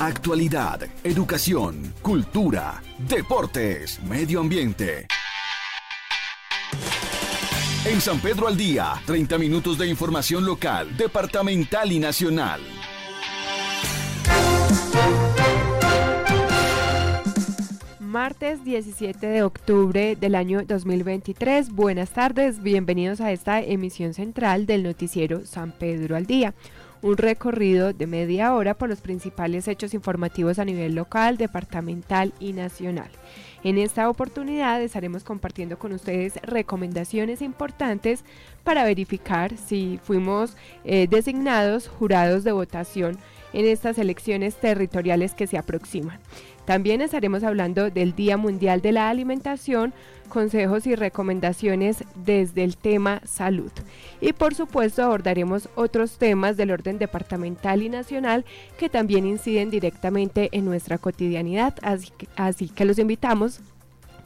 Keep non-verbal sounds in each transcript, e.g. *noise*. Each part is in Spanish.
Actualidad, educación, cultura, deportes, medio ambiente. En San Pedro al día, 30 minutos de información local, departamental y nacional. Martes 17 de octubre del año 2023. Buenas tardes, bienvenidos a esta emisión central del noticiero San Pedro al día un recorrido de media hora por los principales hechos informativos a nivel local, departamental y nacional. En esta oportunidad estaremos compartiendo con ustedes recomendaciones importantes para verificar si fuimos eh, designados jurados de votación en estas elecciones territoriales que se aproximan. También estaremos hablando del Día Mundial de la Alimentación, consejos y recomendaciones desde el tema salud. Y por supuesto abordaremos otros temas del orden departamental y nacional que también inciden directamente en nuestra cotidianidad. Así que, los invitamos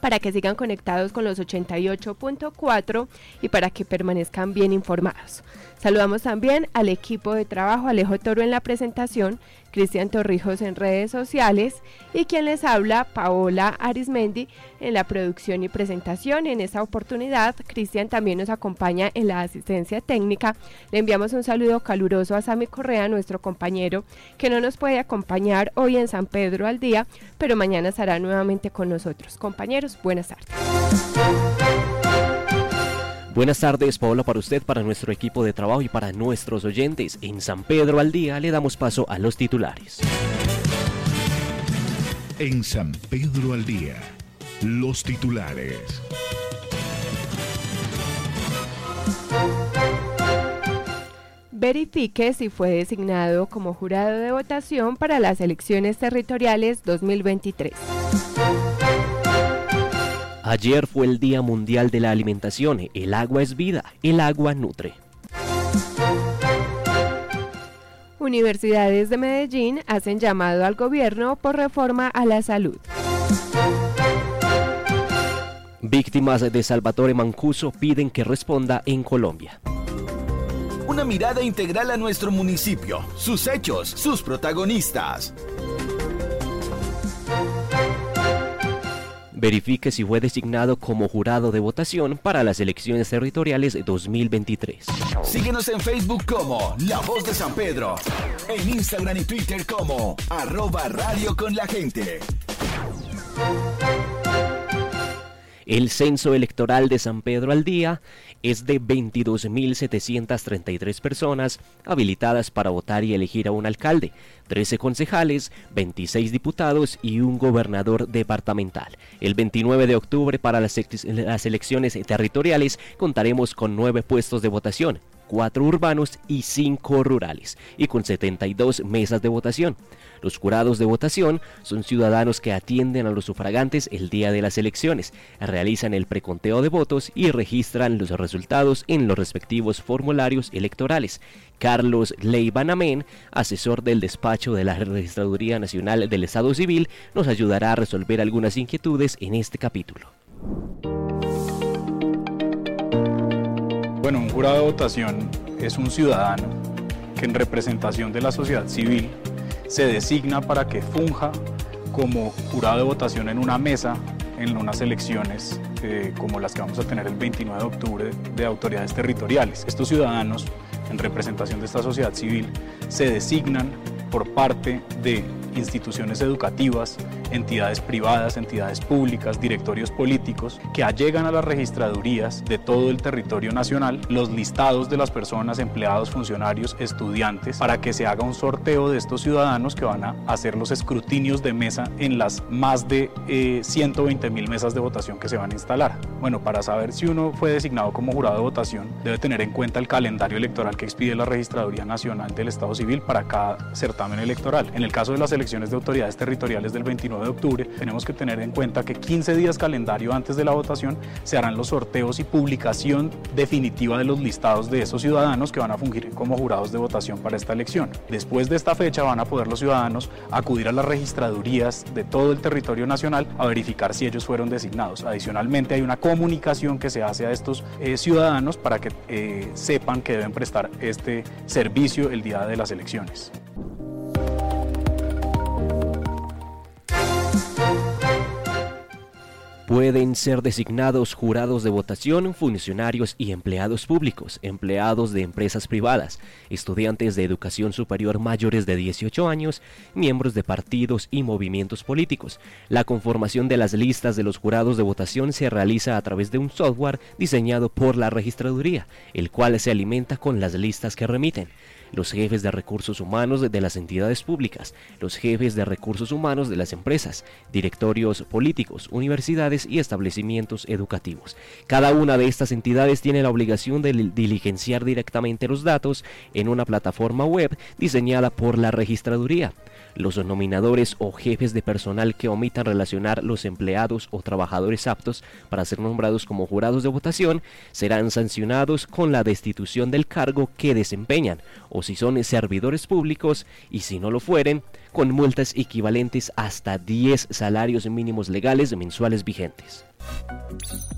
para que sigan conectados con los 88.4 y para que permanezcan bien informados. Saludamos también al equipo de trabajo Alejo Toro en la presentación Cristian Torrijos en redes sociales y quien les habla, Paola Arismendi, en la producción y presentación. En esta oportunidad, Cristian también nos acompaña en la asistencia técnica. Le enviamos un saludo caluroso a Sami Correa, nuestro compañero, que no nos puede acompañar hoy en San Pedro al día, pero mañana estará nuevamente con nosotros. Compañeros, buenas tardes. Buenas tardes, Paola, para usted, para nuestro equipo de trabajo y para nuestros oyentes. En San Pedro al Día le damos paso a los titulares. En San Pedro al Día, los titulares. Verifique si fue designado como jurado de votación para las elecciones territoriales 2023. Ayer fue el Día Mundial de la Alimentación. El agua es vida, el agua nutre. Universidades de Medellín hacen llamado al gobierno por reforma a la salud. Víctimas de Salvatore Mancuso piden que responda en Colombia. Una mirada integral a nuestro municipio, sus hechos, sus protagonistas. Verifique si fue designado como jurado de votación para las elecciones territoriales 2023. Síguenos en Facebook como La Voz de San Pedro, en Instagram y Twitter como arroba radio con la gente. El censo electoral de San Pedro al día es de 22.733 personas habilitadas para votar y elegir a un alcalde, 13 concejales, 26 diputados y un gobernador departamental. El 29 de octubre para las, elecciones territoriales contaremos con nueve puestos de votación, cuatro urbanos y cinco rurales, y con 72 mesas de votación. Los jurados de votación son ciudadanos que atienden a los sufragantes el día de las elecciones, realizan el preconteo de votos y registran los resultados en los respectivos formularios electorales. Carlos Leibanamén, asesor del despacho de la Registraduría Nacional del Estado Civil, nos ayudará a resolver algunas inquietudes en este capítulo. Bueno, un jurado de votación es un ciudadano que en representación de la sociedad civil se designa para que funja como jurado de votación en una mesa en unas elecciones eh, como las que vamos a tener el 29 de octubre de autoridades territoriales. Estos ciudadanos, en representación de esta sociedad civil, se designan por parte de instituciones educativas, entidades privadas, entidades públicas, directorios políticos, que allegan a las registradurías de todo el territorio nacional los listados de las personas, empleados, funcionarios, estudiantes, para que se haga un sorteo de estos ciudadanos que van a hacer los escrutinios de mesa en las más de 120 eh, mil mesas de votación que se van a instalar. Bueno, para saber si uno fue designado como jurado de votación, debe tener en cuenta el calendario electoral que expide la Registraduría Nacional del Estado Civil para cada certamen electoral. En el caso de las elecciones de autoridades territoriales del 29 de octubre, tenemos que tener en cuenta que 15 días calendario antes de la votación se harán los sorteos y publicación definitiva de los listados de esos ciudadanos que van a fungir como jurados de votación para esta elección. Después de esta fecha van a poder los ciudadanos acudir a las registradurías de todo el territorio nacional a verificar si ellos fueron designados. Adicionalmente hay una comunicación que se hace a estos eh, ciudadanos para que eh, sepan que deben prestar este servicio el día de las elecciones. Pueden ser designados jurados de votación, funcionarios y empleados públicos, empleados de empresas privadas, estudiantes de educación superior mayores de 18 años, miembros de partidos y movimientos políticos. La conformación de las listas de los jurados de votación se realiza a través de un software diseñado por la registraduría, el cual se alimenta con las listas que remiten los jefes de recursos humanos de las entidades públicas, los jefes de recursos humanos de las empresas, directorios políticos, universidades y establecimientos educativos. Cada una de estas entidades tiene la obligación de diligenciar directamente los datos en una plataforma web diseñada por la registraduría. Los nominadores o jefes de personal que omitan relacionar los empleados o trabajadores aptos para ser nombrados como jurados de votación serán sancionados con la destitución del cargo que desempeñan si son servidores públicos y si no lo fueren, con multas equivalentes hasta 10 salarios mínimos legales mensuales vigentes.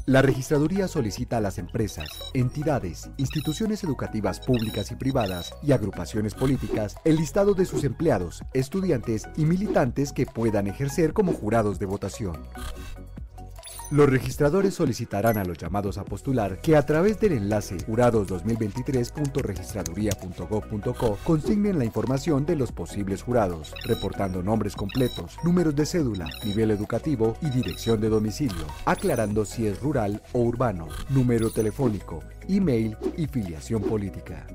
La registraduría solicita a las empresas, entidades, instituciones educativas públicas y privadas y agrupaciones políticas el listado de sus empleados, estudiantes y militantes que puedan ejercer como jurados de votación. Los registradores solicitarán a los llamados a postular que a través del enlace jurados2023.registraduría.gov.co consignen la información de los posibles jurados, reportando nombres completos, números de cédula, nivel educativo y dirección de domicilio, aclarando si es rural o urbano, número telefónico, email y filiación política.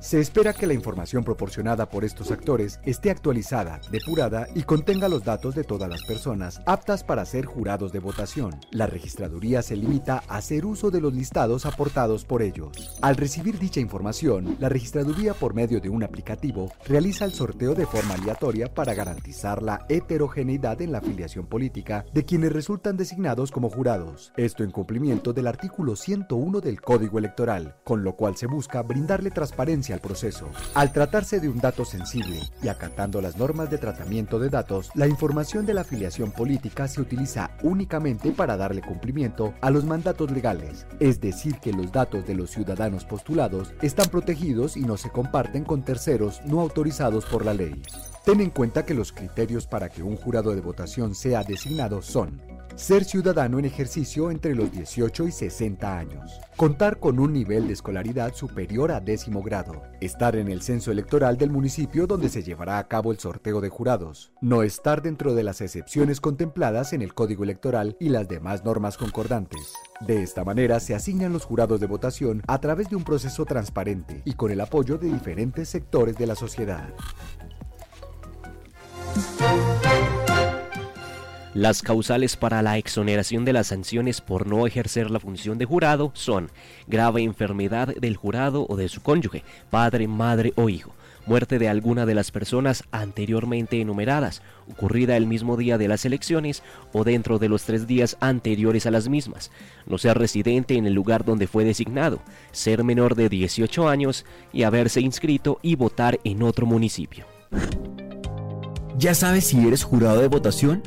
Se espera que la información proporcionada por estos actores esté actualizada, depurada y contenga los datos de todas las personas aptas para ser jurados de votación. La registraduría se limita a hacer uso de los listados aportados por ellos. Al recibir dicha información, la registraduría por medio de un aplicativo realiza el sorteo de forma aleatoria para garantizar la heterogeneidad en la afiliación política de quienes resultan designados como jurados. Esto en cumplimiento del artículo 101 del Código Electoral, con lo cual se busca brindarle transparencia al proceso. Al tratarse de un dato sensible y acatando las normas de tratamiento de datos, la información de la afiliación política se utiliza únicamente para darle cumplimiento a los mandatos legales, es decir, que los datos de los ciudadanos postulados están protegidos y no se comparten con terceros no autorizados por la ley. Ten en cuenta que los criterios para que un jurado de votación sea designado son ser ciudadano en ejercicio entre los 18 y 60 años, contar con un nivel de escolaridad superior a décimo grado, estar en el censo electoral del municipio donde se llevará a cabo el sorteo de jurados, no estar dentro de las excepciones contempladas en el Código Electoral y las demás normas concordantes. De esta manera se asignan los jurados de votación a través de un proceso transparente y con el apoyo de diferentes sectores de la sociedad. Las causales para la exoneración de las sanciones por no ejercer la función de jurado son grave enfermedad del jurado o de su cónyuge, padre, madre o hijo, muerte de alguna de las personas anteriormente enumeradas, ocurrida el mismo día de las elecciones o dentro de los tres días anteriores a las mismas, no ser residente en el lugar donde fue designado, ser menor de 18 años y haberse inscrito y votar en otro municipio. ¿Ya sabes si eres jurado de votación?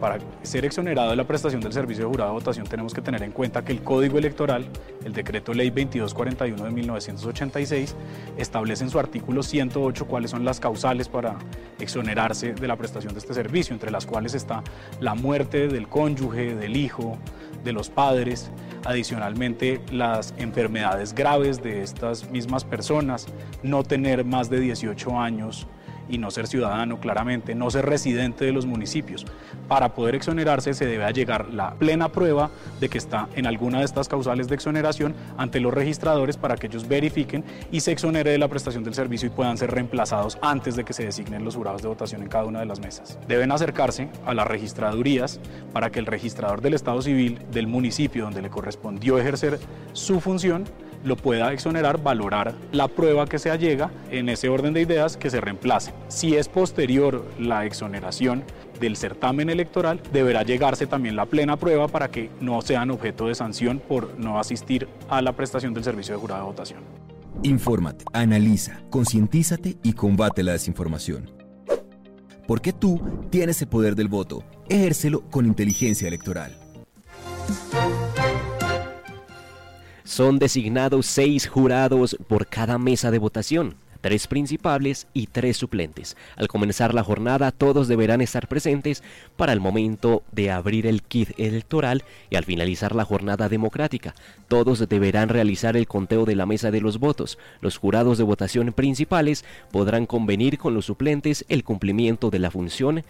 para ser exonerado de la prestación del servicio de jurado de votación tenemos que tener en cuenta que el Código Electoral, el Decreto Ley 2241 de 1986, establece en su artículo 108 cuáles son las causales para exonerarse de la prestación de este servicio, entre las cuales está la muerte del cónyuge, del hijo, de los padres, adicionalmente las enfermedades graves de estas mismas personas, no tener más de 18 años y no ser ciudadano, claramente, no ser residente de los municipios. Para poder exonerarse se debe llegar la plena prueba de que está en alguna de estas causales de exoneración ante los registradores para que ellos verifiquen y se exonere de la prestación del servicio y puedan ser reemplazados antes de que se designen los jurados de votación en cada una de las mesas. Deben acercarse a las registradurías para que el registrador del Estado Civil del municipio donde le correspondió ejercer su función lo pueda exonerar, valorar la prueba que se allega en ese orden de ideas que se reemplace. Si es posterior la exoneración del certamen electoral, deberá llegarse también la plena prueba para que no sean objeto de sanción por no asistir a la prestación del servicio de jurado de votación. Infórmate, analiza, concientízate y combate la desinformación. Porque tú tienes el poder del voto. Ejércelo con inteligencia electoral. Son designados seis jurados por cada mesa de votación. tres principales y tres suplentes. Al comenzar la jornada, todos deberán estar presentes para el momento de abrir el kit electoral y al finalizar la jornada democrática. Todos deberán realizar el conteo de la mesa de los votos. Los jurados de votación principales podrán convenir con los suplentes el cumplimiento de la función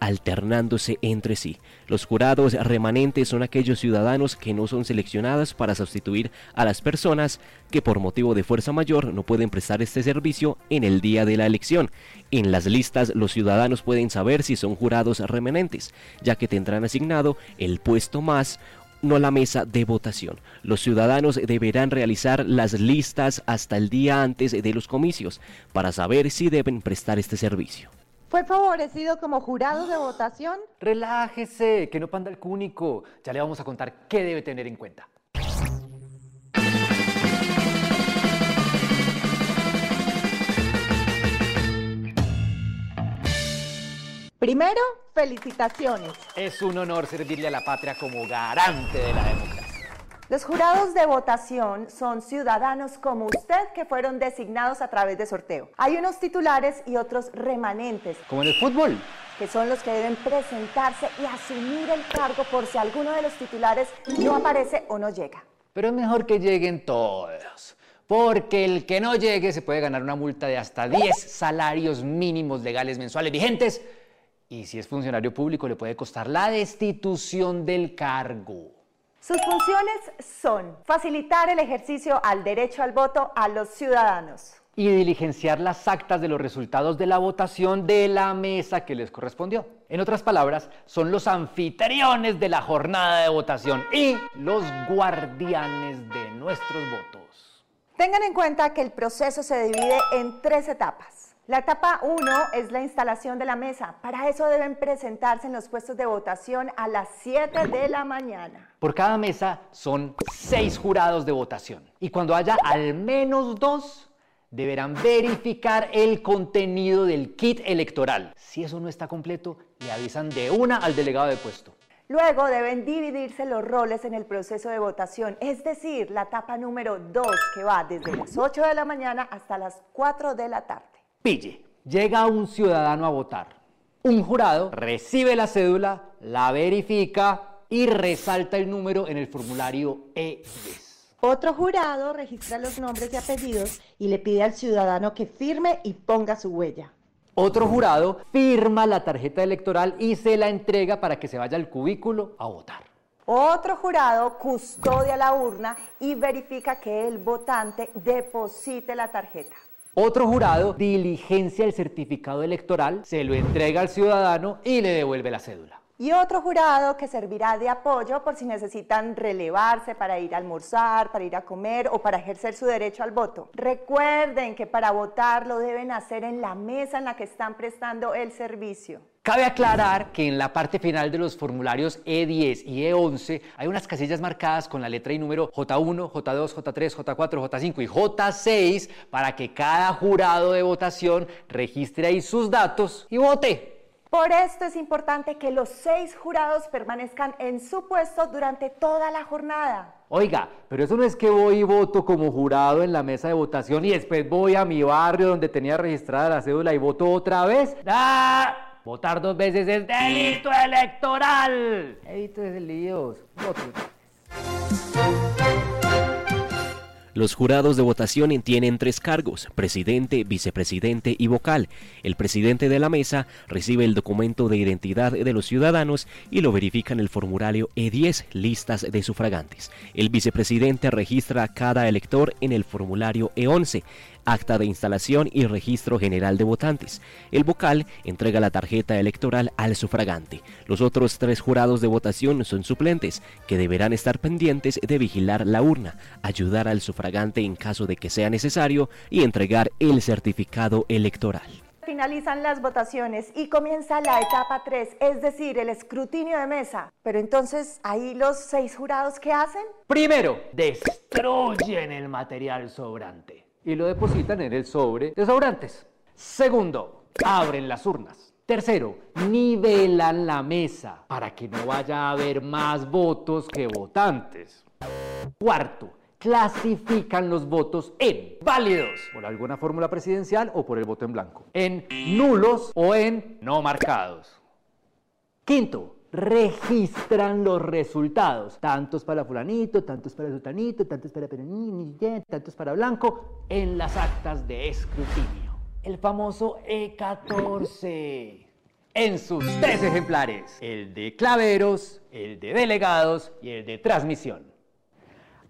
alternándose entre sí. Los jurados remanentes son aquellos ciudadanos que no son seleccionados para sustituir a las personas que por motivo de fuerza mayor no pueden prestar este servicio en el día de la elección. En las listas los ciudadanos pueden saber si son jurados remanentes, ya que tendrán asignado el puesto más no la mesa de votación. Los ciudadanos deberán realizar las listas hasta el día antes de los comicios para saber si deben prestar este servicio. ¿Fue favorecido como jurado de votación? *gasps* Relájese, que no panda el cúnico. Ya le vamos a contar qué debe tener en cuenta. Primero, felicitaciones. Es un honor servirle a la patria como garante de la democracia. Los jurados de votación son ciudadanos como usted que fueron designados a través de sorteo. Hay unos titulares y otros remanentes. Como en el fútbol. Que son los que deben presentarse y asumir el cargo por si alguno de los titulares no aparece o no llega. Pero es mejor que lleguen todos. Porque el que no llegue se puede ganar una multa de hasta 10 salarios mínimos legales mensuales vigentes. Y si es funcionario público le puede costar la destitución del cargo. Sus funciones son facilitar el ejercicio al derecho al voto a los ciudadanos. Y diligenciar las actas de los resultados de la votación de la mesa que les correspondió. En otras palabras, son los anfitriones de la jornada de votación y los guardianes de nuestros votos. Tengan en cuenta que el proceso se divide en tres etapas. La etapa 1 es la instalación de la mesa. Para eso deben presentarse en los puestos de votación a las 7 de la mañana. Por cada mesa son 6 jurados de votación. Y cuando haya al menos dos, deberán verificar el contenido del kit electoral. Si eso no está completo, le avisan de una al delegado de puesto. Luego deben dividirse los roles en el proceso de votación, es decir, la etapa número 2 que va desde las 8 de la mañana hasta las 4 de la tarde. Pille, llega un ciudadano a votar. Un jurado recibe la cédula, la verifica y resalta el número en el formulario E10. Otro jurado registra los nombres y apellidos y le pide al ciudadano que firme y ponga su huella. Otro jurado firma la tarjeta electoral y se la entrega para que se vaya al cubículo a votar. Otro jurado custodia la urna y verifica que el votante deposite la tarjeta. Otro jurado diligencia el certificado electoral, se lo entrega al ciudadano y le devuelve la cédula. Y otro jurado que servirá de apoyo por si necesitan relevarse para ir a almorzar, para ir a comer o para ejercer su derecho al voto. Recuerden que para votar lo deben hacer en la mesa en la que están prestando el servicio. Cabe aclarar que en la parte final de los formularios E10 y E11 hay unas casillas marcadas con la letra y número J1, J2, J3, J4, J5 y J6 para que cada jurado de votación registre ahí sus datos y vote. Por esto es importante que los seis jurados permanezcan en su puesto durante toda la jornada. Oiga, pero eso no es que voy y voto como jurado en la mesa de votación y después voy a mi barrio donde tenía registrada la cédula y voto otra vez. ¡Ah! Votar dos veces es delito electoral. Evite líos. Los jurados de votación tienen tres cargos, presidente, vicepresidente y vocal. El presidente de la mesa recibe el documento de identidad de los ciudadanos y lo verifica en el formulario E10, listas de sufragantes. El vicepresidente registra a cada elector en el formulario E11 acta de instalación y registro general de votantes. El vocal entrega la tarjeta electoral al sufragante. Los otros tres jurados de votación son suplentes, que deberán estar pendientes de vigilar la urna, ayudar al sufragante en caso de que sea necesario y entregar el certificado electoral finalizan las votaciones y comienza la etapa 3, es decir, el escrutinio de mesa. Pero entonces, ¿ahí los seis jurados qué hacen? Primero, destruyen el material sobrante y lo depositan en el sobre de sobrantes. Segundo, abren las urnas. Tercero, nivelan la mesa para que no vaya a haber más votos que votantes. Cuarto, clasifican los votos en válidos por alguna fórmula presidencial o por el voto en blanco, en nulos o en no marcados. Quinto, registran los resultados. Tantos para fulanito, tantos para sultanito, tantos para peronini, tantos para blanco, en las actas de escrutinio. El famoso E14. En sus tres ejemplares, el de claveros, el de delegados y el de transmisión.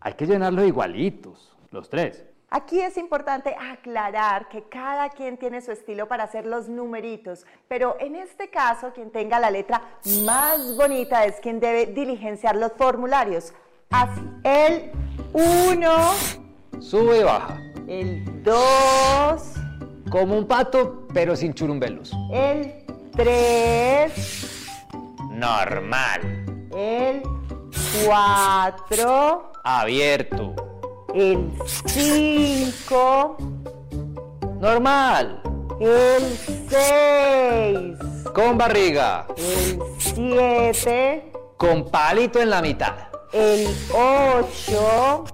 Hay que llenarlos igualitos, los tres. Aquí es importante aclarar que cada quien tiene su estilo para hacer los numeritos, pero en este caso quien tenga la letra más bonita es quien debe diligenciar los formularios. Así, el 1, Sube y baja. el 2, Como un pato, pero sin churumbelos. el 3, Normal. el 4, Abierto. El 5, Normal. el 6, Con barriga. el 7, Con palito en la mitad. el 8,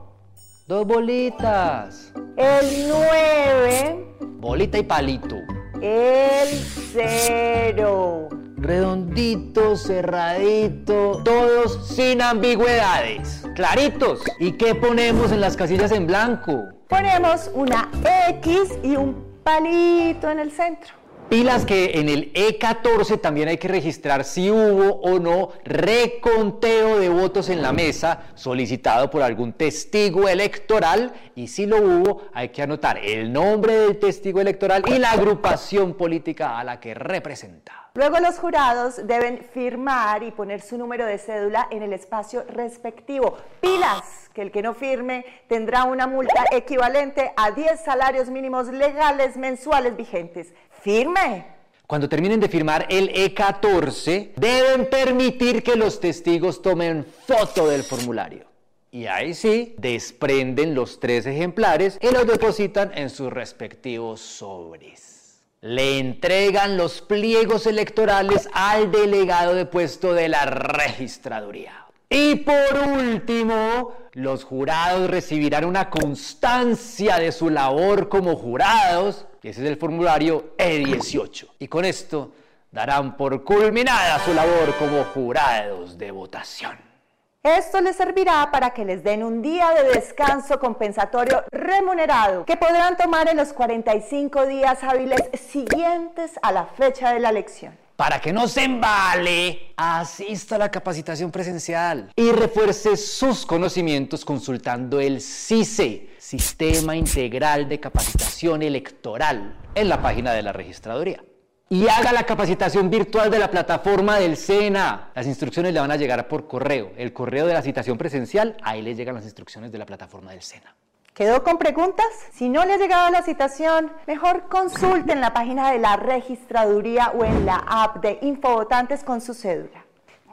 Dos bolitas. el 9, Bolita y palito. el 0. Redondito, cerradito, todos sin ambigüedades. Claritos. ¿Y qué ponemos en las casillas en blanco? Ponemos una X y un palito en el centro. Pilas que en el E14 también hay que registrar si hubo o no reconteo de votos en la mesa solicitado por algún testigo electoral y si lo hubo hay que anotar el nombre del testigo electoral y la agrupación política a la que representa. Luego los jurados deben firmar y poner su número de cédula en el espacio respectivo. Pilas, que el que no firme tendrá una multa equivalente a 10 salarios mínimos legales mensuales vigentes. ¡Firme! Cuando terminen de firmar el E14, deben permitir que los testigos tomen foto del formulario. Y ahí sí, desprenden los tres ejemplares y los depositan en sus respectivos sobres. Le entregan los pliegos electorales al delegado de puesto de la registraduría. Y por último, los jurados recibirán una constancia de su labor como jurados, ese es el formulario E18. Y con esto darán por culminada su labor como jurados de votación. Esto les servirá para que les den un día de descanso compensatorio remunerado que podrán tomar en los 45 días hábiles siguientes a la fecha de la elección. Para que no se embale, asista a la capacitación presencial y refuerce sus conocimientos consultando el CICE, Sistema Integral de Capacitación Electoral, en la página de la registraduría. Y haga la capacitación virtual de la plataforma del SENA. Las instrucciones le van a llegar por correo. El correo de la citación presencial, ahí le llegan las instrucciones de la plataforma del SENA. ¿Quedó con preguntas? Si no le ha llegado la citación, mejor consulte en la página de la registraduría o en la app de Infovotantes con su cédula.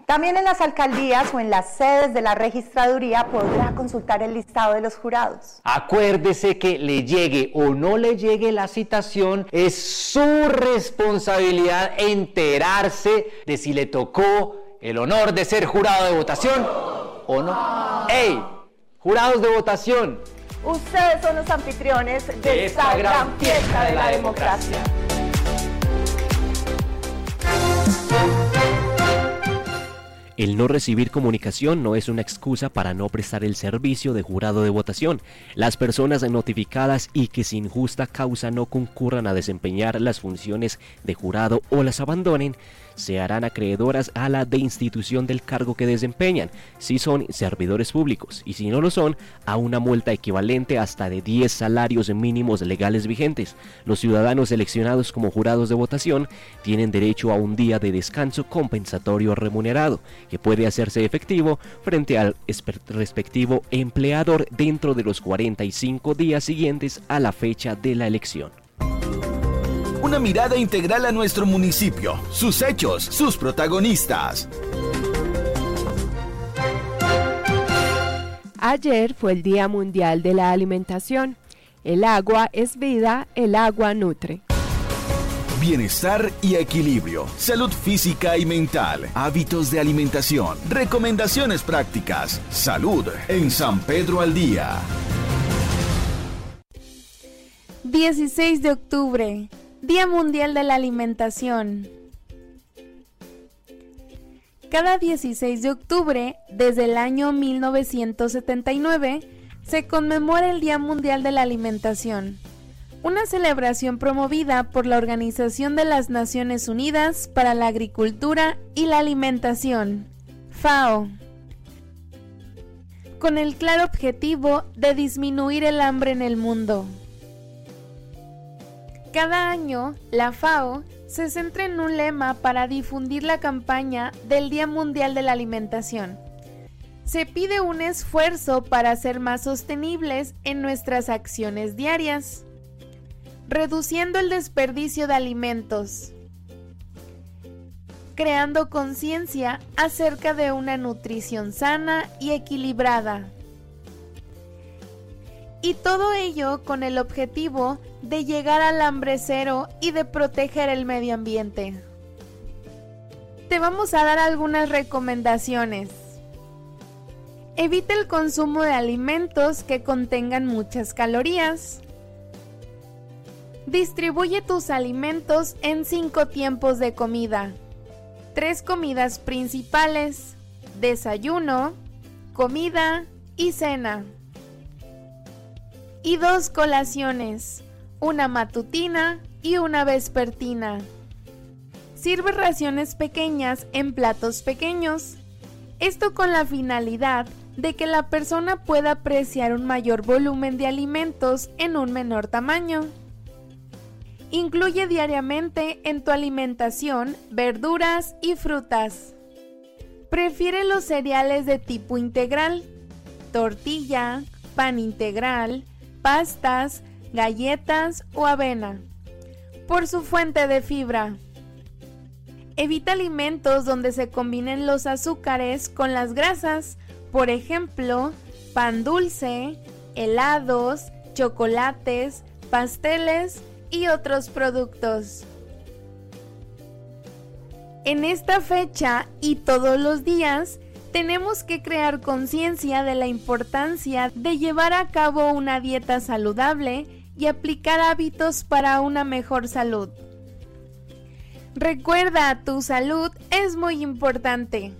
También en las alcaldías o en las sedes de la registraduría podrá consultar el listado de los jurados. Acuérdese que le llegue o no le llegue la citación, es su responsabilidad enterarse de si le tocó el honor de ser jurado de votación o no. ¡Ey! Jurados de votación, Ustedes son los anfitriones de, De esta, gran fiesta de la democracia. El no recibir comunicación no es una excusa para no prestar el servicio de jurado de votación. Las personas notificadas y que sin justa causa no concurran a desempeñar las funciones de jurado o las abandonen, se harán acreedoras a la deinstitución del cargo que desempeñan, si son servidores públicos, y si no lo son, a una multa equivalente hasta de 10 salarios mínimos legales vigentes. Los ciudadanos seleccionados como jurados de votación tienen derecho a un día de descanso compensatorio remunerado, que puede hacerse efectivo frente al espe- respectivo empleador dentro de los 45 días siguientes a la fecha de la elección. Una mirada integral a nuestro municipio, sus hechos, sus protagonistas. Ayer fue el Día Mundial de la Alimentación. El agua es vida, el agua nutre. bienestar y equilibrio, salud física y mental, hábitos de alimentación, recomendaciones prácticas, salud en San Pedro al Día. 16 de octubre, Día Mundial de la Alimentación. Cada 16 de octubre, desde el año 1979, se conmemora el Día Mundial de la Alimentación, una celebración promovida por la Organización de las Naciones Unidas para la Agricultura y la Alimentación, FAO, con el claro objetivo de disminuir el hambre en el mundo. Cada año, la FAO se centra en un lema para difundir la campaña del Día Mundial de la Alimentación. Se pide un esfuerzo para ser más sostenibles en nuestras acciones diarias, reduciendo el desperdicio de alimentos, creando conciencia acerca de una nutrición sana y equilibrada. Y todo ello con el objetivo de llegar al hambre cero y de proteger el medio ambiente. Te vamos a dar algunas recomendaciones. Evita el consumo de alimentos que contengan muchas calorías. Distribuye tus alimentos en cinco tiempos de comida. Tres comidas principales, desayuno, comida y cena. Y dos colaciones, una matutina y una vespertina. Sirve raciones pequeñas en platos pequeños. Esto con la finalidad de que la persona pueda apreciar un mayor volumen de alimentos en un menor tamaño. Incluye diariamente en tu alimentación verduras y frutas. Prefiere los cereales de tipo integral, tortilla, pan integral, pastas, galletas o avena, por su fuente de fibra. Evita alimentos donde se combinen los azúcares con las grasas, por ejemplo, pan dulce, helados, chocolates, pasteles y otros productos. En esta fecha y todos los días, tenemos que crear conciencia de la importancia de llevar a cabo una dieta saludable y aplicar hábitos para una mejor salud. Recuerda, tu salud es muy importante.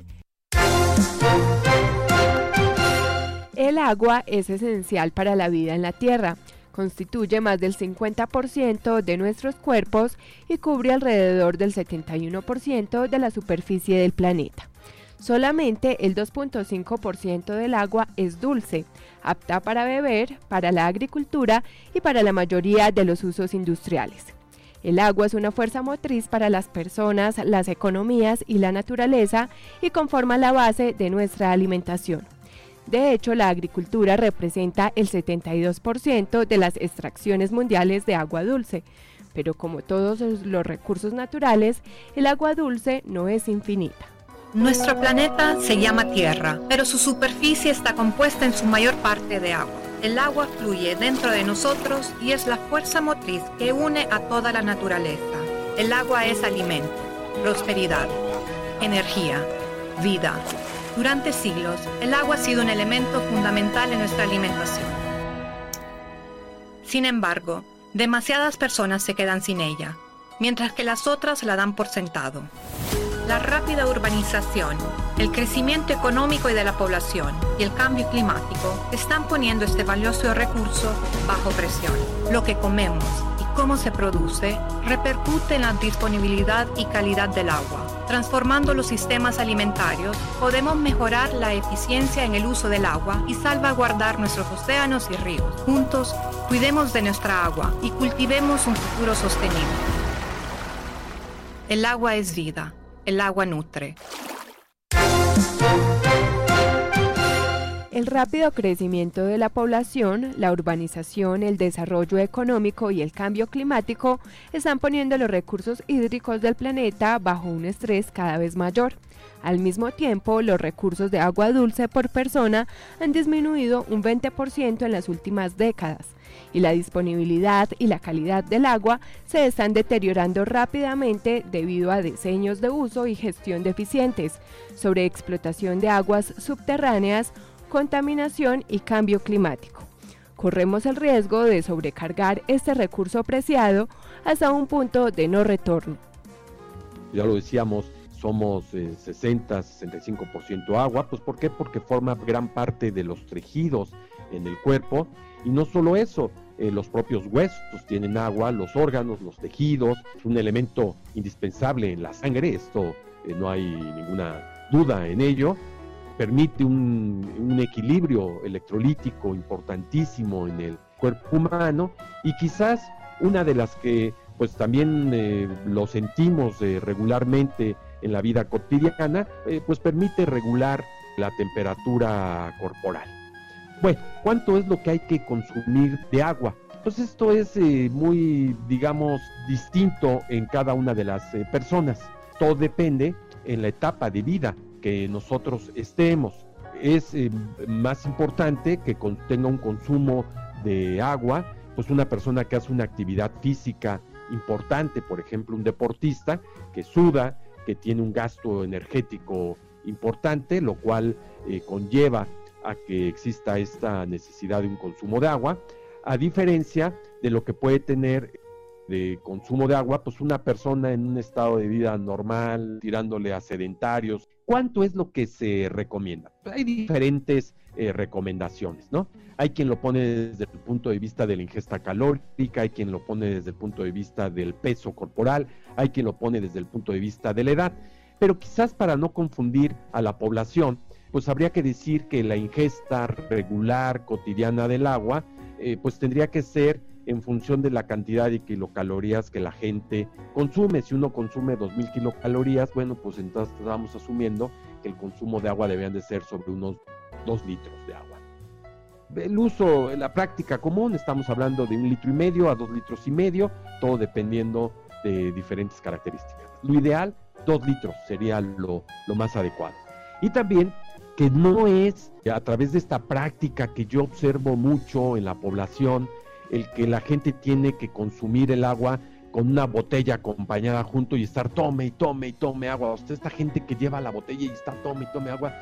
El agua es esencial para la vida en la Tierra. Constituye más del 50% de nuestros cuerpos y cubre alrededor del 71% de la superficie del planeta. Solamente el 2.5% del agua es dulce, apta para beber, para la agricultura y para la mayoría de los usos industriales. El agua es una fuerza motriz para las personas, las economías y la naturaleza y conforma la base de nuestra alimentación. De hecho, la agricultura representa el 72% de las extracciones mundiales de agua dulce, pero como todos los recursos naturales, el agua dulce no es infinita. Nuestro planeta se llama Tierra, pero su superficie está compuesta en su mayor parte de agua. El agua fluye dentro de nosotros y es la fuerza motriz que une a toda la naturaleza. El agua es alimento, prosperidad, energía, vida. Durante siglos, el agua ha sido un elemento fundamental en nuestra alimentación. Sin embargo, demasiadas personas se quedan sin ella, mientras que las otras la dan por sentado la rápida urbanización, el crecimiento económico y de la población y el cambio climático están poniendo este valioso recurso bajo presión. Lo que comemos y cómo se produce repercute en la disponibilidad y calidad del agua. Transformando los sistemas alimentarios, podemos mejorar la eficiencia en el uso del agua y salvaguardar nuestros océanos y ríos. Juntos, cuidemos de nuestra agua y cultivemos un futuro sostenible. El agua es vida el agua nutre. El rápido crecimiento de la población, la urbanización, el desarrollo económico y el cambio climático están poniendo los recursos hídricos del planeta bajo un estrés cada vez mayor. Al mismo tiempo, los recursos de agua dulce por persona han disminuido un 20% en las últimas décadas y la disponibilidad y la calidad del agua se están deteriorando rápidamente debido a diseños de uso y gestión deficientes, sobre explotación de aguas subterráneas, contaminación y cambio climático. Corremos el riesgo de sobrecargar este recurso preciado hasta un punto de no retorno. Ya lo decíamos, somos 60, eh, 65% agua, pues ¿por qué? Porque forma gran parte de los tejidos en el cuerpo y no solo eso, eh, los propios huesos tienen agua, los órganos, los tejidos, es un elemento indispensable en la sangre, esto eh, no hay ninguna duda en ello, permite un, equilibrio electrolítico importantísimo en el cuerpo humano y quizás una de las que pues también eh, lo sentimos regularmente en la vida cotidiana, pues permite regular la temperatura corporal. Bueno, ¿cuánto es lo que hay que consumir de agua? Pues esto es muy, digamos, distinto en cada una de las personas. Todo depende en la etapa de vida que nosotros estemos. Es eh, más importante que tenga un consumo de agua, pues una persona que hace una actividad física importante, por ejemplo, un deportista que suda, que tiene un gasto energético importante, lo cual eh, conlleva a que exista esta necesidad de un consumo de agua, a diferencia de lo que puede tener de consumo de agua, pues una persona en un estado de vida normal, tirándole a sedentarios, ¿cuánto es lo que se recomienda? Hay diferentes eh, recomendaciones, ¿no? Hay quien lo pone desde el punto de vista de la ingesta calórica, hay quien lo pone desde el punto de vista del peso corporal, hay quien lo pone desde el punto de vista de la edad, pero quizás para no confundir a la población, pues habría que decir que la ingesta regular cotidiana del agua, eh, pues tendría que ser en función de la cantidad de kilocalorías que la gente consume. Si uno consume 2.000 kilocalorías, bueno, pues entonces estamos asumiendo que el consumo de agua deberían de ser sobre unos 2 litros de agua. El uso, la práctica común, estamos hablando de un litro y medio a dos litros y medio, todo dependiendo de diferentes características. Lo ideal, dos litros sería lo, lo más adecuado. Y también que no es a través de esta práctica que yo observo mucho en la población, el que la gente tiene que consumir el agua con una botella acompañada junto y estar tome y tome y tome agua. Usted, esta gente que lleva la botella y está tome y tome agua.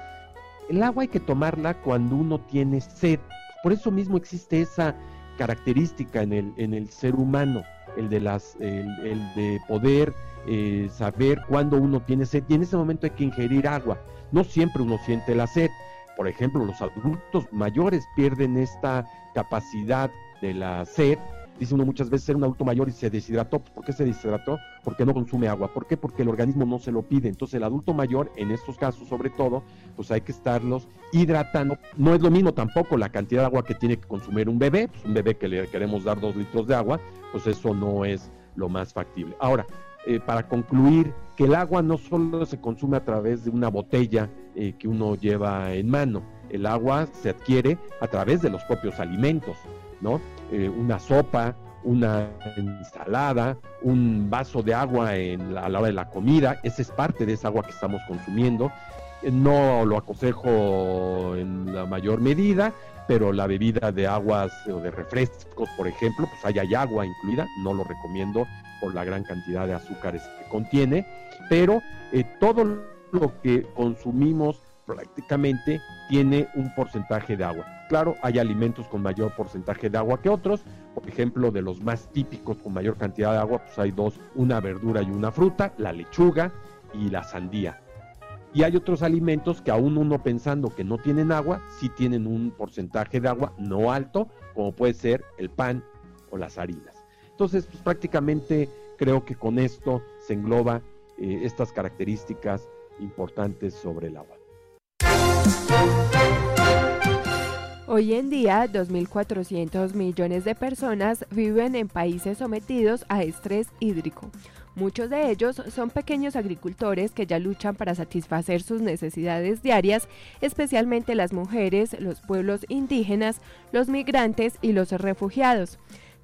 El agua hay que tomarla cuando uno tiene sed. Por eso mismo existe esa característica en el, en el ser humano, el de, las, el, de poder eh, saber cuándo uno tiene sed. Y en ese momento hay que ingerir agua. No siempre uno siente la sed. Por ejemplo, los adultos mayores pierden esta capacidad de la sed, dice uno muchas veces ser un adulto mayor y se deshidrató. ¿Por qué se deshidrató? Porque no consume agua. ¿Por qué? Porque el organismo no se lo pide. Entonces el adulto mayor, en estos casos sobre todo, pues hay que estarlos hidratando. No es lo mismo tampoco la cantidad de agua que tiene que consumir un bebé. Pues un bebé que le queremos dar dos litros de agua, pues eso no es lo más factible. Ahora, eh, para concluir, que el agua no solo se consume a través de una botella eh, que uno lleva en mano, el agua se adquiere a través de los propios alimentos. ¿no? Eh, una sopa, una ensalada, un vaso de agua en a la hora de la comida, esa es parte de esa agua que estamos consumiendo. No lo aconsejo en la mayor medida, pero la bebida de aguas o de refrescos, por ejemplo, pues ahí hay agua incluida, no lo recomiendo por la gran cantidad de azúcares que contiene, pero eh, todo lo que consumimos prácticamente tiene un porcentaje de agua. Claro, hay alimentos con mayor porcentaje de agua que otros. Por ejemplo, de los más típicos con mayor cantidad de agua, pues hay dos, una verdura y una fruta, la lechuga y la sandía. Y hay otros alimentos que aún uno pensando que no tienen agua, sí tienen un porcentaje de agua no alto, como puede ser el pan o las harinas. Entonces, pues prácticamente creo que con esto se engloba eh, estas características importantes sobre el agua. Hoy en día, 2.400 millones de personas viven en países sometidos a estrés hídrico. Muchos de ellos son pequeños agricultores que ya luchan para satisfacer sus necesidades diarias, especialmente las mujeres, los pueblos indígenas, los migrantes y los refugiados.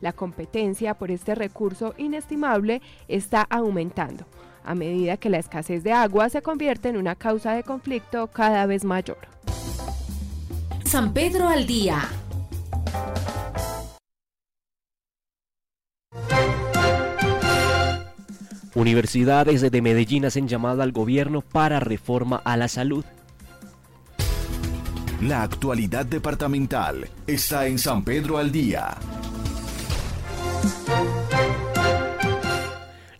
La competencia por este recurso inestimable está aumentando a medida que la escasez de agua se convierte en una causa de conflicto cada vez mayor. San Pedro al día. Universidades de Medellín hacen llamada al gobierno para reforma a la salud. La actualidad departamental está en San Pedro al día.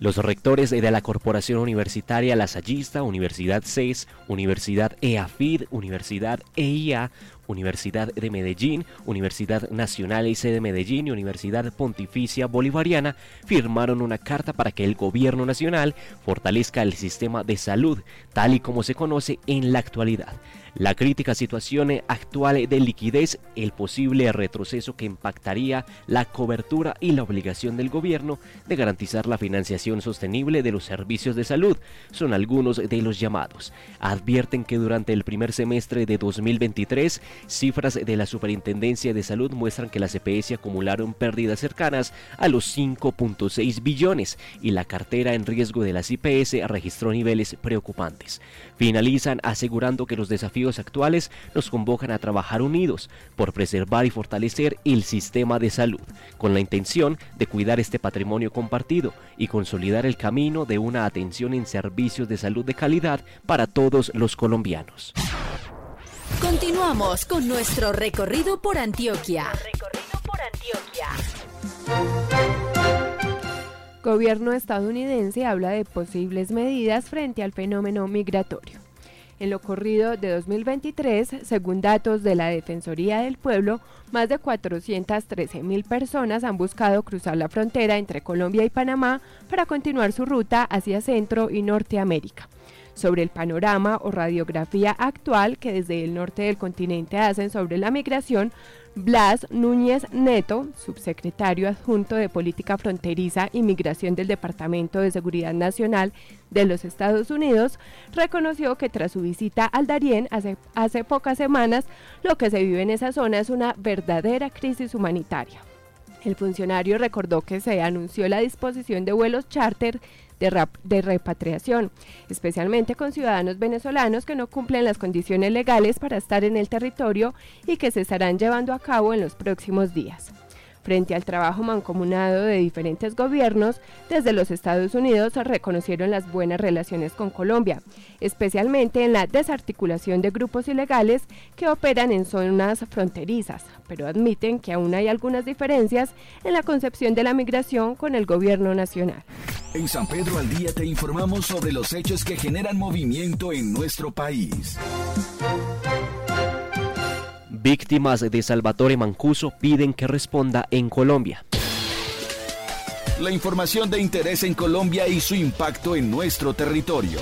Los rectores de la Corporación Universitaria Lasallista, Universidad CES, Universidad EAFID, Universidad EIA, Universidad de Medellín, Universidad Nacional IC de Medellín y Universidad Pontificia Bolivariana firmaron una carta para que el gobierno nacional fortalezca el sistema de salud, tal y como se conoce en la actualidad la crítica situación actual de liquidez, el posible retroceso que impactaría la cobertura y la obligación del gobierno de garantizar la financiación sostenible de los servicios de salud son algunos de los llamados. Advierten que durante el primer semestre de 2023, cifras de la Superintendencia de Salud muestran que las EPS acumularon pérdidas cercanas a los 5.6 billones y la cartera en riesgo de las IPS registró niveles preocupantes. Finalizan asegurando que los desafíos actuales nos convocan a trabajar unidos por preservar y fortalecer el sistema de salud, con la intención de cuidar este patrimonio compartido y consolidar el camino de una atención en servicios de salud de calidad para todos los colombianos. Continuamos con nuestro recorrido por Antioquia. Recorrido. Gobierno estadounidense habla de posibles medidas frente al fenómeno migratorio. En lo corrido de 2023, según datos de la Defensoría del Pueblo, más de 413 mil personas han buscado cruzar la frontera entre Colombia y Panamá para continuar su ruta hacia Centro y Norteamérica sobre el panorama o radiografía actual que desde el norte del continente hacen sobre la migración, Blas Núñez Neto, subsecretario adjunto de Política Fronteriza y Migración del Departamento de Seguridad Nacional de los Estados Unidos, reconoció que tras su visita al Darién hace, hace pocas semanas, lo que se vive en esa zona es una verdadera crisis humanitaria. El funcionario recordó que se anunció la disposición de vuelos charter de, repatriación, especialmente con ciudadanos venezolanos que no cumplen las condiciones legales para estar en el territorio y que se estarán llevando a cabo en los próximos días. Frente al trabajo mancomunado de diferentes gobiernos, desde los Estados Unidos reconocieron las buenas relaciones con Colombia, especialmente en la desarticulación de grupos ilegales que operan en zonas fronterizas, pero admiten que aún hay algunas diferencias en la concepción de la migración con el gobierno nacional. En San Pedro al Día te informamos sobre los hechos que generan movimiento en nuestro país. Víctimas de Salvatore Mancuso piden que responda en Colombia. La información de interés en Colombia y su impacto en nuestro territorio.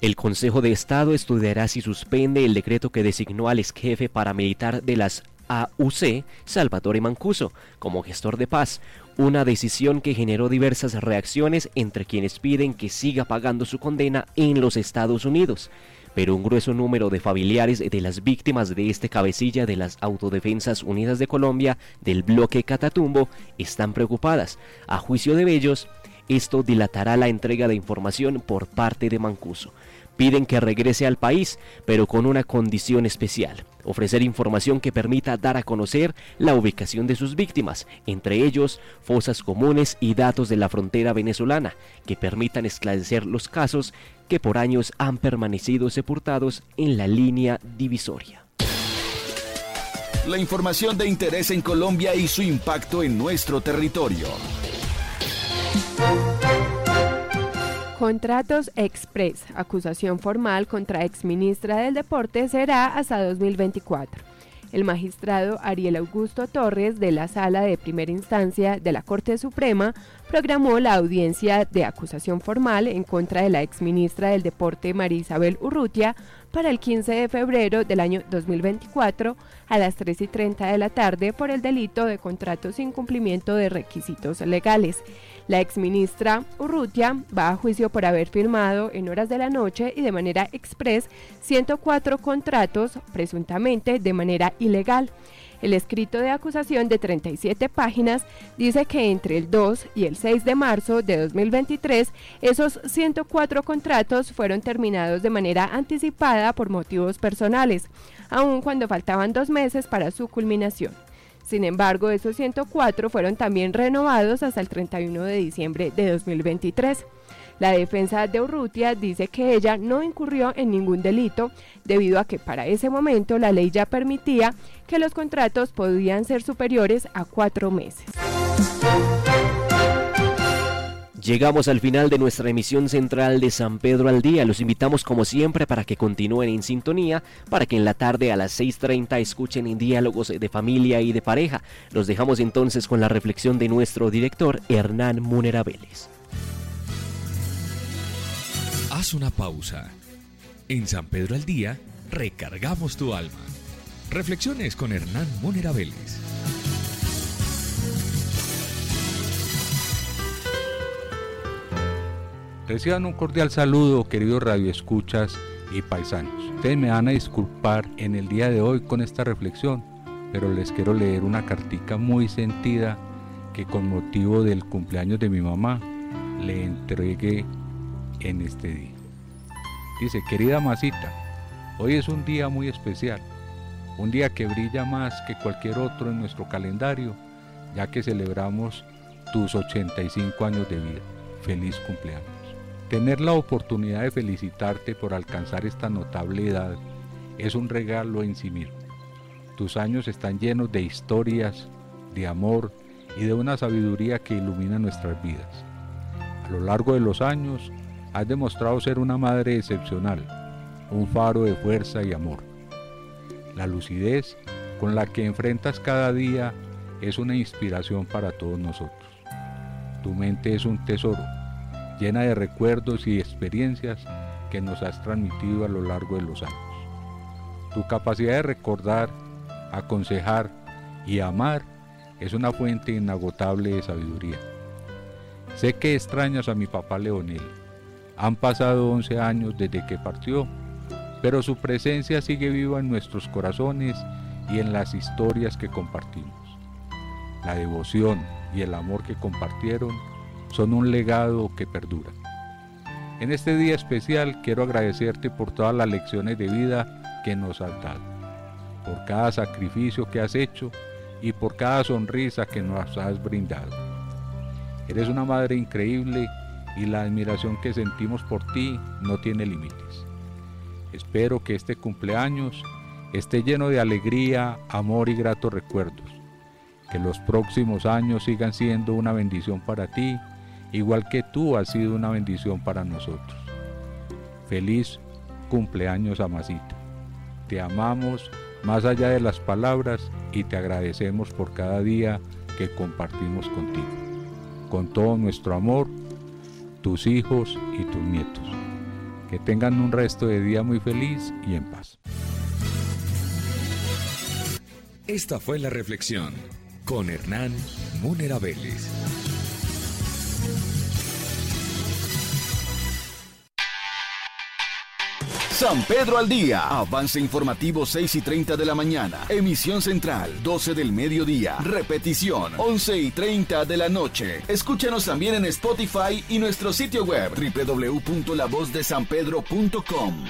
El Consejo de Estado estudiará si suspende el decreto que designó al ex jefe paramilitar de las AUC, Salvatore Mancuso, como gestor de paz, una decisión que generó diversas reacciones entre quienes piden que siga pagando su condena en los Estados Unidos pero un grueso número de familiares de las víctimas de este cabecilla de las Autodefensas Unidas de Colombia del bloque Catatumbo están preocupadas. A juicio de ellos, esto dilatará la entrega de información por parte de Mancuso. Piden que regrese al país, pero con una condición especial, ofrecer información que permita dar a conocer la ubicación de sus víctimas, entre ellos fosas comunes y datos de la frontera venezolana, que permitan esclarecer los casos que por años han permanecido sepultados en la línea divisoria. La información de interés en Colombia y su impacto en nuestro territorio. Contratos Express. Acusación formal contra exministra del Deporte será hasta 2024. El magistrado Ariel Augusto Torres de la Sala de Primera Instancia de la Corte Suprema programó la audiencia de acusación formal en contra de la exministra del Deporte María Isabel Urrutia para el 15 de febrero del año 2024 a las 3 y 30 de la tarde por el delito de contrato sin cumplimiento de requisitos legales. La exministra Urrutia va a juicio por haber firmado en horas de la noche y de manera express 104 contratos presuntamente de manera ilegal. El escrito de acusación de 37 páginas dice que entre el 2 y el 6 de marzo de 2023 esos 104 contratos fueron terminados de manera anticipada por motivos personales, aun cuando faltaban dos meses para su culminación. Sin embargo, esos 104 fueron también renovados hasta el 31 de diciembre de 2023. La defensa de Urrutia dice que ella no incurrió en ningún delito debido a que para ese momento la ley ya permitía que los contratos podían ser superiores a cuatro meses. Llegamos al final de nuestra emisión central de San Pedro al Día. Los invitamos como siempre para que continúen en sintonía, para que en la tarde a las 6.30 escuchen en diálogos de familia y de pareja. Los dejamos entonces con la reflexión de nuestro director Hernán Munera Vélez. Haz una pausa. En San Pedro al Día, recargamos tu alma. Reflexiones con Hernán Munera Vélez. Reciban un cordial saludo, queridos radioescuchas y paisanos. Ustedes me van a disculpar en el día de hoy con esta reflexión, pero les quiero leer una cartica muy sentida que con motivo del cumpleaños de mi mamá le entregué en este día. Dice, querida Masita, hoy es un día muy especial, un día que brilla más que cualquier otro en nuestro calendario, ya que celebramos tus 85 años de vida. Feliz cumpleaños. Tener la oportunidad de felicitarte por alcanzar esta notable edad es un regalo en sí mismo. Tus años están llenos de historias, de amor y de una sabiduría que ilumina nuestras vidas. A lo largo de los años has demostrado ser una madre excepcional, un faro de fuerza y amor. La lucidez con la que enfrentas cada día es una inspiración para todos nosotros. Tu mente es un tesoro llena de recuerdos y experiencias que nos has transmitido a lo largo de los años. Tu capacidad de recordar, aconsejar y amar es una fuente inagotable de sabiduría. Sé que extrañas a mi papá Leonel. Han pasado 11 años desde que partió, pero su presencia sigue viva en nuestros corazones y en las historias que compartimos. La devoción y el amor que compartieron son un legado que perdura. En este día especial quiero agradecerte por todas las lecciones de vida que nos has dado, por cada sacrificio que has hecho y por cada sonrisa que nos has brindado. Eres una madre increíble y la admiración que sentimos por ti no tiene límites. Espero que este cumpleaños esté lleno de alegría, amor y gratos recuerdos. Que los próximos años sigan siendo una bendición para ti igual que tú has sido una bendición para nosotros. Feliz cumpleaños, Amasita. Te amamos más allá de las palabras y te agradecemos por cada día que compartimos contigo. Con todo nuestro amor, tus hijos y tus nietos. Que tengan un resto de día muy feliz y en paz. Esta fue la reflexión con Hernán Munera Vélez. San Pedro al Día. Avance informativo 6 y 30 de la mañana. Emisión central 12 del mediodía. Repetición 11 y 30 de la noche. Escúchanos también en Spotify y nuestro sitio web www.lavozdesanpedro.com.